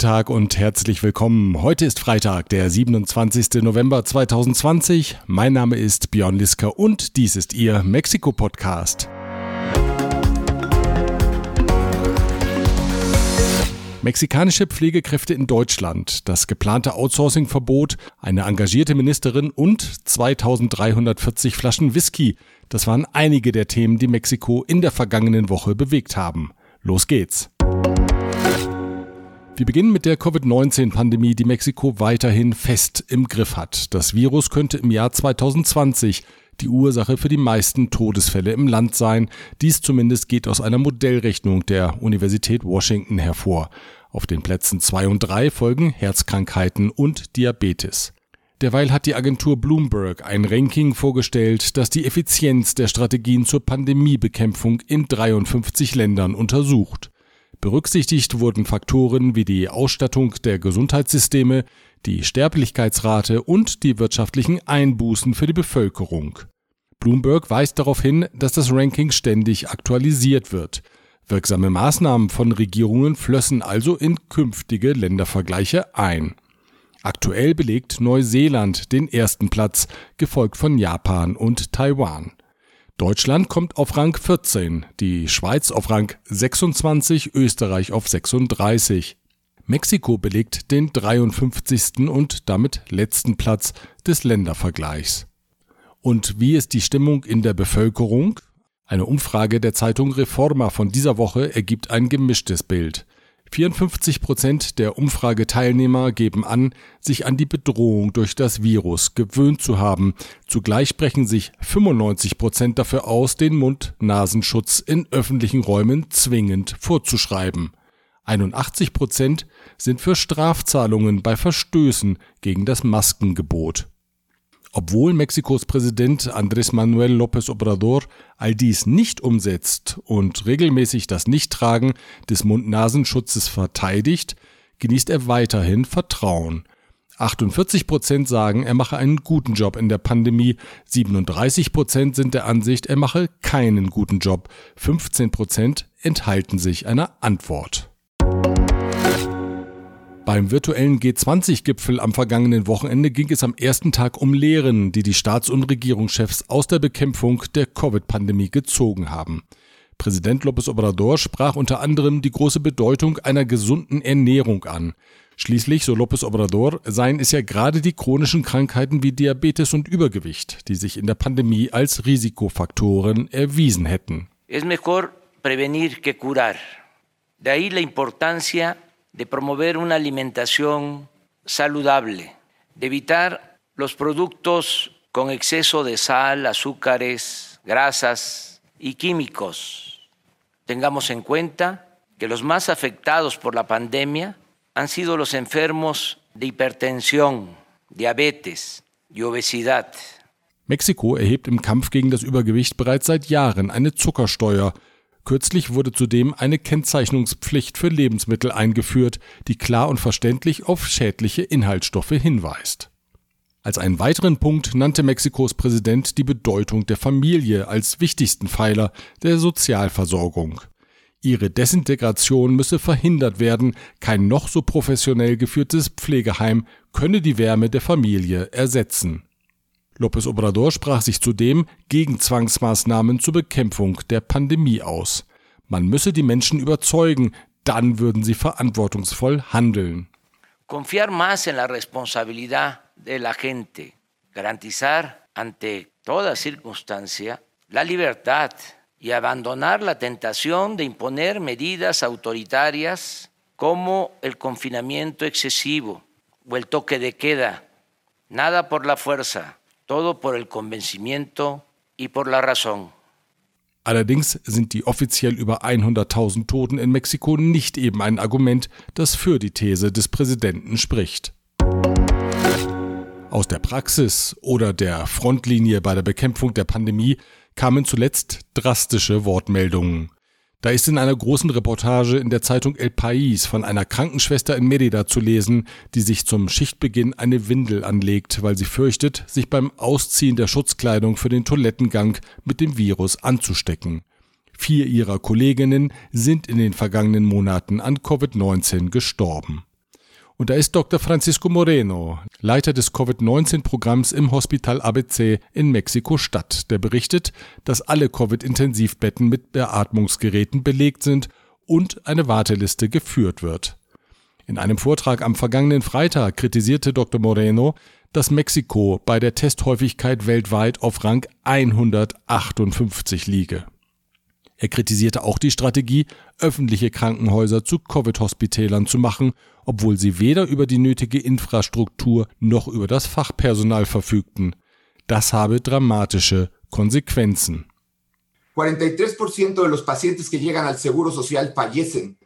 Tag und herzlich willkommen. Heute ist Freitag, der 27. November 2020. Mein Name ist Björn Liska und dies ist Ihr Mexiko-Podcast. Mexikanische Pflegekräfte in Deutschland, das geplante Outsourcing-Verbot, eine engagierte Ministerin und 2340 Flaschen Whisky. Das waren einige der Themen, die Mexiko in der vergangenen Woche bewegt haben. Los geht's! Wir beginnen mit der Covid-19-Pandemie, die Mexiko weiterhin fest im Griff hat. Das Virus könnte im Jahr 2020 die Ursache für die meisten Todesfälle im Land sein. Dies zumindest geht aus einer Modellrechnung der Universität Washington hervor. Auf den Plätzen 2 und 3 folgen Herzkrankheiten und Diabetes. Derweil hat die Agentur Bloomberg ein Ranking vorgestellt, das die Effizienz der Strategien zur Pandemiebekämpfung in 53 Ländern untersucht. Berücksichtigt wurden Faktoren wie die Ausstattung der Gesundheitssysteme, die Sterblichkeitsrate und die wirtschaftlichen Einbußen für die Bevölkerung. Bloomberg weist darauf hin, dass das Ranking ständig aktualisiert wird. Wirksame Maßnahmen von Regierungen flössen also in künftige Ländervergleiche ein. Aktuell belegt Neuseeland den ersten Platz, gefolgt von Japan und Taiwan. Deutschland kommt auf Rang 14, die Schweiz auf Rang 26, Österreich auf 36. Mexiko belegt den 53. und damit letzten Platz des Ländervergleichs. Und wie ist die Stimmung in der Bevölkerung? Eine Umfrage der Zeitung Reforma von dieser Woche ergibt ein gemischtes Bild. 54 Prozent der Umfrageteilnehmer geben an, sich an die Bedrohung durch das Virus gewöhnt zu haben. Zugleich sprechen sich 95 Prozent dafür aus, den Mund-Nasenschutz in öffentlichen Räumen zwingend vorzuschreiben. 81 Prozent sind für Strafzahlungen bei Verstößen gegen das Maskengebot. Obwohl Mexikos Präsident Andrés Manuel López Obrador all dies nicht umsetzt und regelmäßig das Nichttragen des Mund-Nasenschutzes verteidigt, genießt er weiterhin Vertrauen. 48 Prozent sagen, er mache einen guten Job in der Pandemie, 37 Prozent sind der Ansicht, er mache keinen guten Job, 15 Prozent enthalten sich einer Antwort. Beim virtuellen G20-Gipfel am vergangenen Wochenende ging es am ersten Tag um Lehren, die die Staats- und Regierungschefs aus der Bekämpfung der Covid-Pandemie gezogen haben. Präsident López Obrador sprach unter anderem die große Bedeutung einer gesunden Ernährung an. Schließlich, so López Obrador, seien es ja gerade die chronischen Krankheiten wie Diabetes und Übergewicht, die sich in der Pandemie als Risikofaktoren erwiesen hätten. Es mejor prevenir que curar. De ahí la importancia de promover una alimentación saludable, de evitar los productos con exceso de sal, azúcares, grasas y químicos. Tengamos en cuenta que los más afectados por la pandemia han sido los enfermos de hipertensión, diabetes y obesidad. Mexiko erhebt im Kampf gegen das Übergewicht bereits seit Jahren eine Zuckersteuer, Kürzlich wurde zudem eine Kennzeichnungspflicht für Lebensmittel eingeführt, die klar und verständlich auf schädliche Inhaltsstoffe hinweist. Als einen weiteren Punkt nannte Mexikos Präsident die Bedeutung der Familie als wichtigsten Pfeiler der Sozialversorgung. Ihre Desintegration müsse verhindert werden, kein noch so professionell geführtes Pflegeheim könne die Wärme der Familie ersetzen. López Obrador sprach sich zudem gegen Zwangsmaßnahmen zur Bekämpfung der Pandemie aus. Man müsse die Menschen überzeugen, dann würden sie verantwortungsvoll handeln. Confiar más en la responsabilidad de la gente, garantizar ante toda circunstancia la libertad y abandonar la tentación de imponer medidas autoritarias como el confinamiento excesivo o el toque de queda. Nada por la fuerza, todo por el convencimiento y por la razón. Allerdings sind die offiziell über 100.000 Toten in Mexiko nicht eben ein Argument, das für die These des Präsidenten spricht. Aus der Praxis oder der Frontlinie bei der Bekämpfung der Pandemie kamen zuletzt drastische Wortmeldungen. Da ist in einer großen Reportage in der Zeitung El País von einer Krankenschwester in Merida zu lesen, die sich zum Schichtbeginn eine Windel anlegt, weil sie fürchtet, sich beim Ausziehen der Schutzkleidung für den Toilettengang mit dem Virus anzustecken. Vier ihrer Kolleginnen sind in den vergangenen Monaten an Covid-19 gestorben. Und da ist Dr. Francisco Moreno, Leiter des Covid-19-Programms im Hospital ABC in Mexiko-Stadt, der berichtet, dass alle Covid-Intensivbetten mit Beatmungsgeräten belegt sind und eine Warteliste geführt wird. In einem Vortrag am vergangenen Freitag kritisierte Dr. Moreno, dass Mexiko bei der Testhäufigkeit weltweit auf Rang 158 liege. Er kritisierte auch die Strategie, öffentliche Krankenhäuser zu Covid-Hospitälern zu machen, obwohl sie weder über die nötige Infrastruktur noch über das Fachpersonal verfügten. Das habe dramatische Konsequenzen. 43% de los pacientes que llegan al Seguro Social fallecen.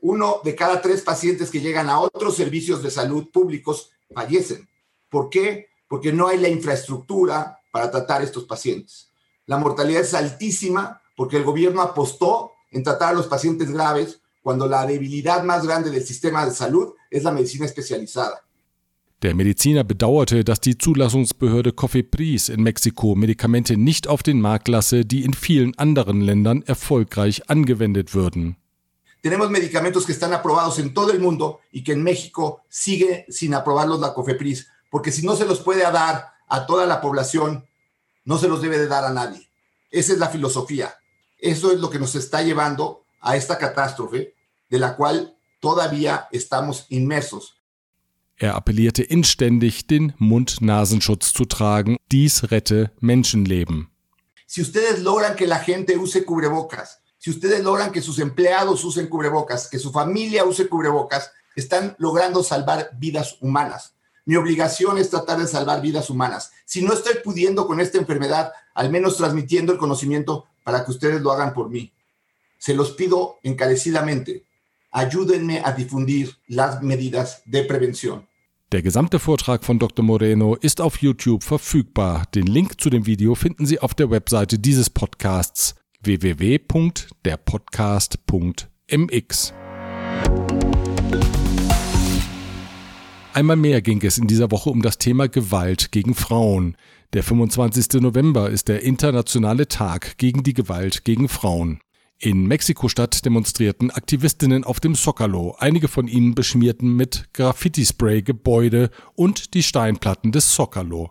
Uno de cada tres pacientes que llegan a otros servicios de salud públicos fallecen. ¿Por qué? Porque no hay la infraestructura para tratar estos pacientes. La mortalidad es altísima porque el gobierno apostó en tratar a los pacientes graves cuando la debilidad más grande del sistema de salud es la medicina especializada. Der Mediziner bedauerte, dass die Zulassungsbehörde Cofepris in Mexiko Medikamente nicht auf den Markt lasse, die in vielen anderen Ländern erfolgreich angewendet würden. Tenemos medicamentos que están aprobados en todo el mundo y que en México sigue sin aprobarlos la Cofepris, porque si no se los puede dar a toda la población, no se los debe de dar a nadie. Esa es la filosofía. Eso es lo que nos está llevando a esta catástrofe, de la cual todavía estamos inmersos. Er appellierte inständig, den Mund-Nasenschutz zu tragen. Dies rette Menschenleben. Si ustedes logran que la gente use cubrebocas, si ustedes logran que sus empleados usen cubrebocas, que su familia use cubrebocas, están logrando salvar vidas humanas. Mi obligación es tratar de salvar vidas humanas. Si no estoy pudiendo con esta enfermedad, al menos transmitiendo el conocimiento para que ustedes lo hagan por mí. Se los pido encarecidamente. Ayúdenme a difundir las medidas de prevención. Der gesamte Vortrag von Dr. Moreno ist auf YouTube verfügbar. Den Link zu dem Video finden Sie auf der Webseite dieses Podcasts www.derpodcast.mx. Einmal mehr ging es in dieser Woche um das Thema Gewalt gegen Frauen. Der 25. November ist der internationale Tag gegen die Gewalt gegen Frauen. In Mexiko-Stadt demonstrierten Aktivistinnen auf dem Zocalo. Einige von ihnen beschmierten mit Graffiti-Spray Gebäude und die Steinplatten des Zocalo.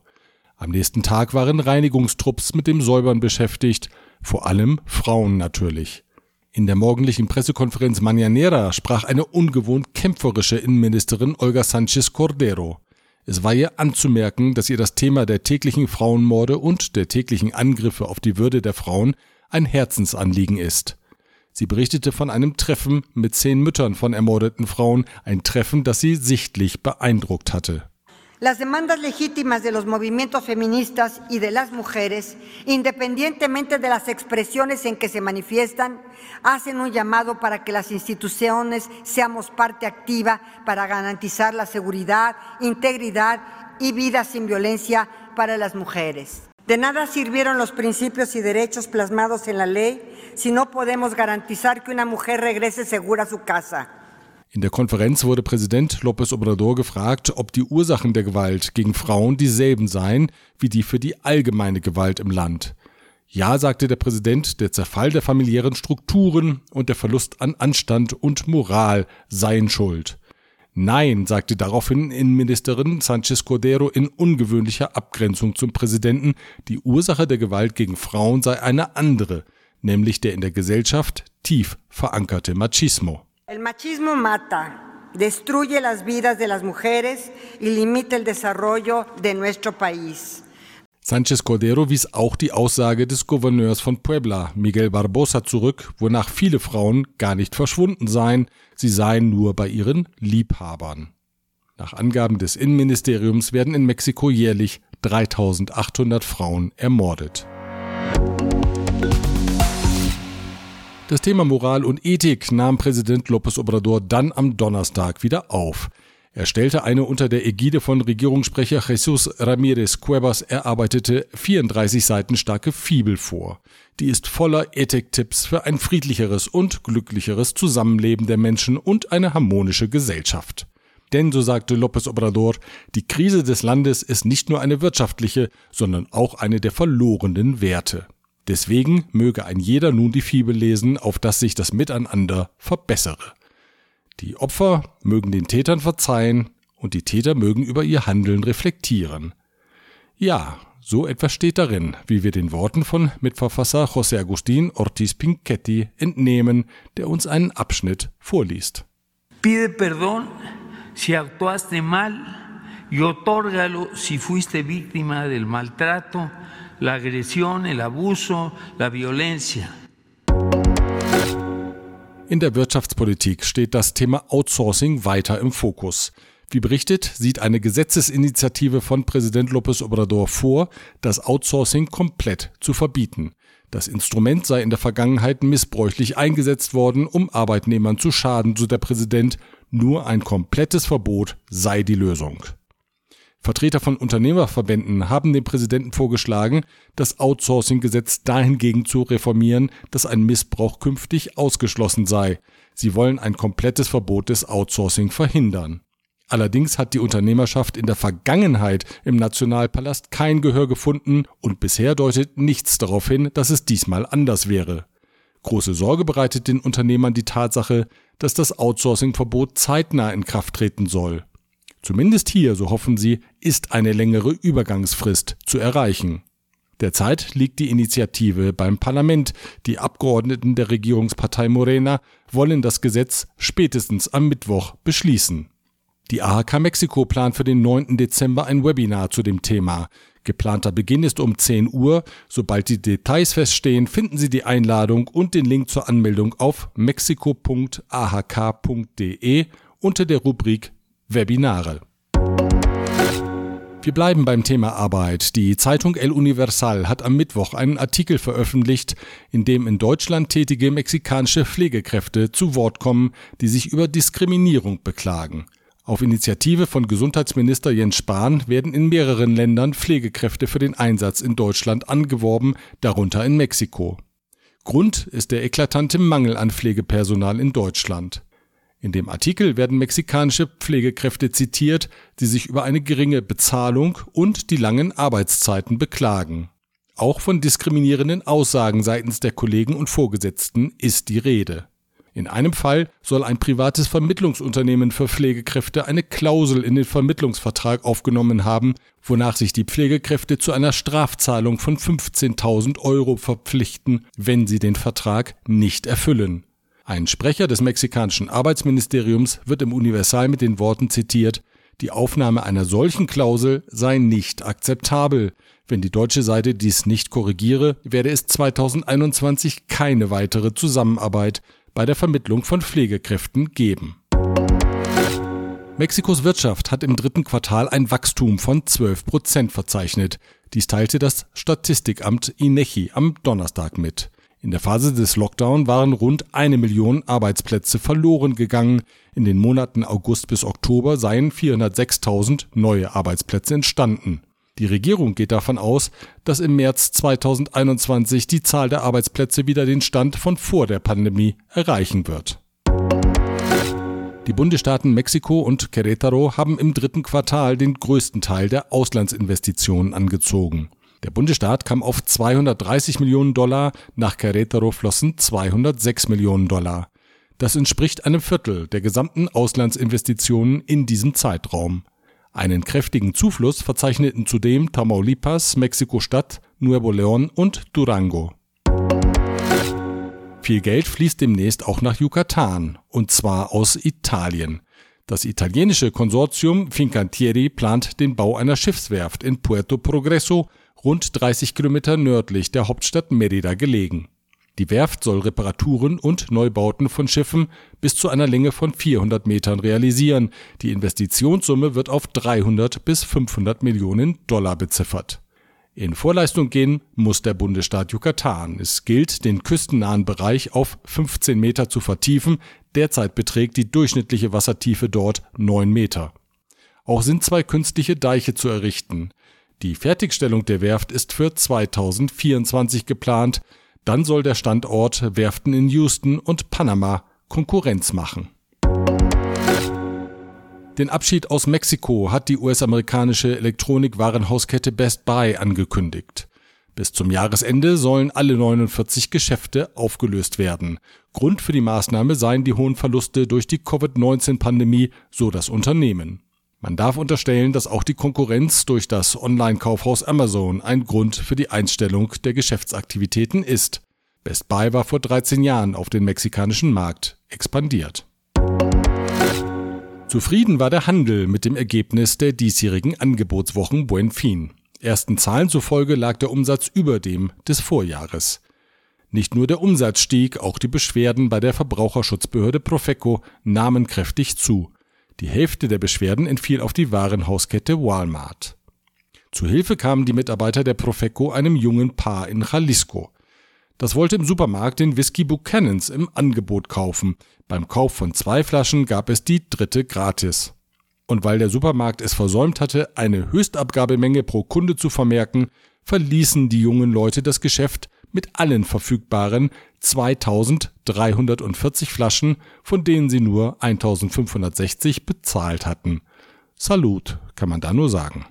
Am nächsten Tag waren Reinigungstrupps mit dem Säubern beschäftigt, vor allem Frauen natürlich. In der morgendlichen Pressekonferenz Mañanera sprach eine ungewohnt kämpferische Innenministerin Olga Sanchez Cordero. Es war ihr anzumerken, dass ihr das Thema der täglichen Frauenmorde und der täglichen Angriffe auf die Würde der Frauen ein Herzensanliegen ist. Sie berichtete von einem Treffen mit zehn Müttern von ermordeten Frauen, ein Treffen, das sie sichtlich beeindruckt hatte. Las demandas legítimas de los movimientos feministas y de las mujeres, independientemente de las expresiones en que se manifiestan, hacen un llamado para que las instituciones seamos parte activa para garantizar la seguridad, integridad y vida sin violencia para las mujeres. De nada sirvieron los principios y derechos plasmados en la ley si no podemos garantizar que una mujer regrese segura a su casa. In der Konferenz wurde Präsident López Obrador gefragt, ob die Ursachen der Gewalt gegen Frauen dieselben seien wie die für die allgemeine Gewalt im Land. Ja, sagte der Präsident, der Zerfall der familiären Strukturen und der Verlust an Anstand und Moral seien schuld. Nein, sagte daraufhin Innenministerin Sanchez Cordero in ungewöhnlicher Abgrenzung zum Präsidenten, die Ursache der Gewalt gegen Frauen sei eine andere, nämlich der in der Gesellschaft tief verankerte Machismo. El machismo mata, destruye las vidas de las mujeres y limita el desarrollo de nuestro país. Sánchez Cordero wies auch die Aussage des Gouverneurs von Puebla, Miguel Barbosa, zurück, wonach viele Frauen gar nicht verschwunden seien, sie seien nur bei ihren Liebhabern. Nach Angaben des Innenministeriums werden in Mexiko jährlich 3800 Frauen ermordet. Das Thema Moral und Ethik nahm Präsident López Obrador dann am Donnerstag wieder auf. Er stellte eine unter der Ägide von Regierungssprecher Jesus Ramírez Cuevas erarbeitete 34 Seiten starke Fibel vor. Die ist voller Ethiktipps für ein friedlicheres und glücklicheres Zusammenleben der Menschen und eine harmonische Gesellschaft. Denn, so sagte López Obrador, die Krise des Landes ist nicht nur eine wirtschaftliche, sondern auch eine der verlorenen Werte. Deswegen möge ein jeder nun die Fibel lesen, auf dass sich das Miteinander verbessere. Die Opfer mögen den Tätern verzeihen und die Täter mögen über ihr Handeln reflektieren. Ja, so etwas steht darin, wie wir den Worten von Mitverfasser José Agustín Ortiz Pinchetti entnehmen, der uns einen Abschnitt vorliest. Pide perdón si actuaste mal y otórgalo si fuiste víctima del maltrato, la agresión, el abuso, la violencia. In der Wirtschaftspolitik steht das Thema Outsourcing weiter im Fokus. Wie berichtet, sieht eine Gesetzesinitiative von Präsident López Obrador vor, das Outsourcing komplett zu verbieten. Das Instrument sei in der Vergangenheit missbräuchlich eingesetzt worden, um Arbeitnehmern zu schaden, so der Präsident. Nur ein komplettes Verbot sei die Lösung. Vertreter von Unternehmerverbänden haben dem Präsidenten vorgeschlagen, das Outsourcing-Gesetz dahingegen zu reformieren, dass ein Missbrauch künftig ausgeschlossen sei. Sie wollen ein komplettes Verbot des Outsourcing verhindern. Allerdings hat die Unternehmerschaft in der Vergangenheit im Nationalpalast kein Gehör gefunden und bisher deutet nichts darauf hin, dass es diesmal anders wäre. Große Sorge bereitet den Unternehmern die Tatsache, dass das Outsourcing-Verbot zeitnah in Kraft treten soll. Zumindest hier, so hoffen sie, ist eine längere Übergangsfrist zu erreichen. Derzeit liegt die Initiative beim Parlament. Die Abgeordneten der Regierungspartei Morena wollen das Gesetz spätestens am Mittwoch beschließen. Die AHK Mexiko plant für den 9. Dezember ein Webinar zu dem Thema. Geplanter Beginn ist um 10 Uhr. Sobald die Details feststehen, finden Sie die Einladung und den Link zur Anmeldung auf mexiko.ahk.de unter der Rubrik Webinare. Wir bleiben beim Thema Arbeit. Die Zeitung El Universal hat am Mittwoch einen Artikel veröffentlicht, in dem in Deutschland tätige mexikanische Pflegekräfte zu Wort kommen, die sich über Diskriminierung beklagen. Auf Initiative von Gesundheitsminister Jens Spahn werden in mehreren Ländern Pflegekräfte für den Einsatz in Deutschland angeworben, darunter in Mexiko. Grund ist der eklatante Mangel an Pflegepersonal in Deutschland. In dem Artikel werden mexikanische Pflegekräfte zitiert, die sich über eine geringe Bezahlung und die langen Arbeitszeiten beklagen. Auch von diskriminierenden Aussagen seitens der Kollegen und Vorgesetzten ist die Rede. In einem Fall soll ein privates Vermittlungsunternehmen für Pflegekräfte eine Klausel in den Vermittlungsvertrag aufgenommen haben, wonach sich die Pflegekräfte zu einer Strafzahlung von 15.000 Euro verpflichten, wenn sie den Vertrag nicht erfüllen. Ein Sprecher des mexikanischen Arbeitsministeriums wird im Universal mit den Worten zitiert, die Aufnahme einer solchen Klausel sei nicht akzeptabel. Wenn die deutsche Seite dies nicht korrigiere, werde es 2021 keine weitere Zusammenarbeit bei der Vermittlung von Pflegekräften geben. Mexikos Wirtschaft hat im dritten Quartal ein Wachstum von 12 Prozent verzeichnet. Dies teilte das Statistikamt INECHI am Donnerstag mit. In der Phase des Lockdown waren rund eine Million Arbeitsplätze verloren gegangen. In den Monaten August bis Oktober seien 406.000 neue Arbeitsplätze entstanden. Die Regierung geht davon aus, dass im März 2021 die Zahl der Arbeitsplätze wieder den Stand von vor der Pandemie erreichen wird. Die Bundesstaaten Mexiko und Querétaro haben im dritten Quartal den größten Teil der Auslandsinvestitionen angezogen. Der Bundesstaat kam auf 230 Millionen Dollar, nach Querétaro flossen 206 Millionen Dollar. Das entspricht einem Viertel der gesamten Auslandsinvestitionen in diesem Zeitraum. Einen kräftigen Zufluss verzeichneten zudem Tamaulipas, Mexiko-Stadt, Nuevo León und Durango. Viel Geld fließt demnächst auch nach Yucatan, und zwar aus Italien. Das italienische Konsortium Fincantieri plant den Bau einer Schiffswerft in Puerto Progreso rund 30 Kilometer nördlich der Hauptstadt Merida gelegen. Die Werft soll Reparaturen und Neubauten von Schiffen bis zu einer Länge von 400 Metern realisieren. Die Investitionssumme wird auf 300 bis 500 Millionen Dollar beziffert. In Vorleistung gehen muss der Bundesstaat Yucatan. Es gilt, den küstennahen Bereich auf 15 Meter zu vertiefen. Derzeit beträgt die durchschnittliche Wassertiefe dort 9 Meter. Auch sind zwei künstliche Deiche zu errichten. Die Fertigstellung der Werft ist für 2024 geplant. Dann soll der Standort Werften in Houston und Panama Konkurrenz machen. Den Abschied aus Mexiko hat die US-amerikanische Elektronikwarenhauskette Best Buy angekündigt. Bis zum Jahresende sollen alle 49 Geschäfte aufgelöst werden. Grund für die Maßnahme seien die hohen Verluste durch die Covid-19-Pandemie, so das Unternehmen. Man darf unterstellen, dass auch die Konkurrenz durch das Online-Kaufhaus Amazon ein Grund für die Einstellung der Geschäftsaktivitäten ist. Best Buy war vor 13 Jahren auf den mexikanischen Markt expandiert. Zufrieden war der Handel mit dem Ergebnis der diesjährigen Angebotswochen Buen Fin. Ersten Zahlen zufolge lag der Umsatz über dem des Vorjahres. Nicht nur der Umsatz stieg, auch die Beschwerden bei der Verbraucherschutzbehörde Profeco nahmen kräftig zu. Die Hälfte der Beschwerden entfiel auf die Warenhauskette Walmart. Zu Hilfe kamen die Mitarbeiter der Profeco einem jungen Paar in Jalisco. Das wollte im Supermarkt den Whisky Buchanans im Angebot kaufen. Beim Kauf von zwei Flaschen gab es die dritte gratis. Und weil der Supermarkt es versäumt hatte, eine Höchstabgabemenge pro Kunde zu vermerken, verließen die jungen Leute das Geschäft mit allen verfügbaren 2340 Flaschen, von denen sie nur 1560 bezahlt hatten. Salut, kann man da nur sagen.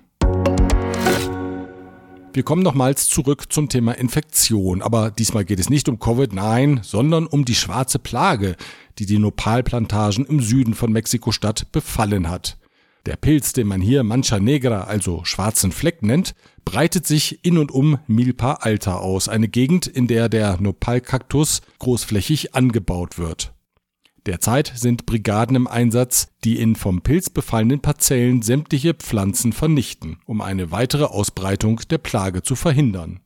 Wir kommen nochmals zurück zum Thema Infektion, aber diesmal geht es nicht um Covid, nein, sondern um die schwarze Plage, die die Nopalplantagen im Süden von Mexiko-Stadt befallen hat. Der Pilz, den man hier Mancha Negra, also schwarzen Fleck nennt, breitet sich in und um Milpa Alta aus, eine Gegend, in der der Nopalkaktus großflächig angebaut wird. Derzeit sind Brigaden im Einsatz, die in vom Pilz befallenen Parzellen sämtliche Pflanzen vernichten, um eine weitere Ausbreitung der Plage zu verhindern.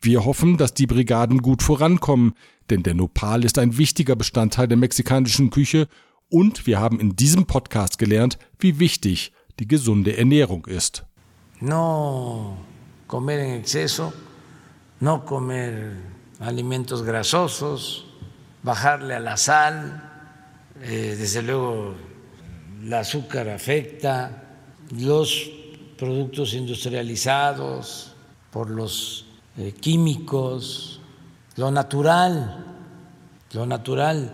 Wir hoffen, dass die Brigaden gut vorankommen, denn der Nopal ist ein wichtiger Bestandteil der mexikanischen Küche und wir haben in diesem Podcast gelernt, wie wichtig die gesunde Ernährung ist. No comer en exceso, no comer alimentos grasosos, bajarle a la sal, Eh, desde luego, el azúcar afecta, los productos industrializados por los eh, químicos, lo natural, lo natural,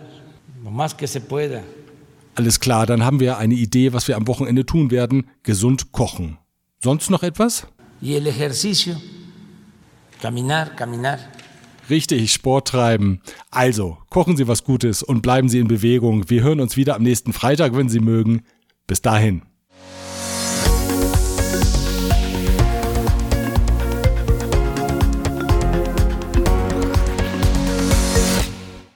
lo más que se pueda. Alles klar, dann haben wir eine Idee, was wir am Wochenende tun werden. Gesund kochen. Sonst noch etwas? Y el ejercicio. Caminar, caminar. Richtig, Sport treiben. Also, kochen Sie was Gutes und bleiben Sie in Bewegung. Wir hören uns wieder am nächsten Freitag, wenn Sie mögen. Bis dahin.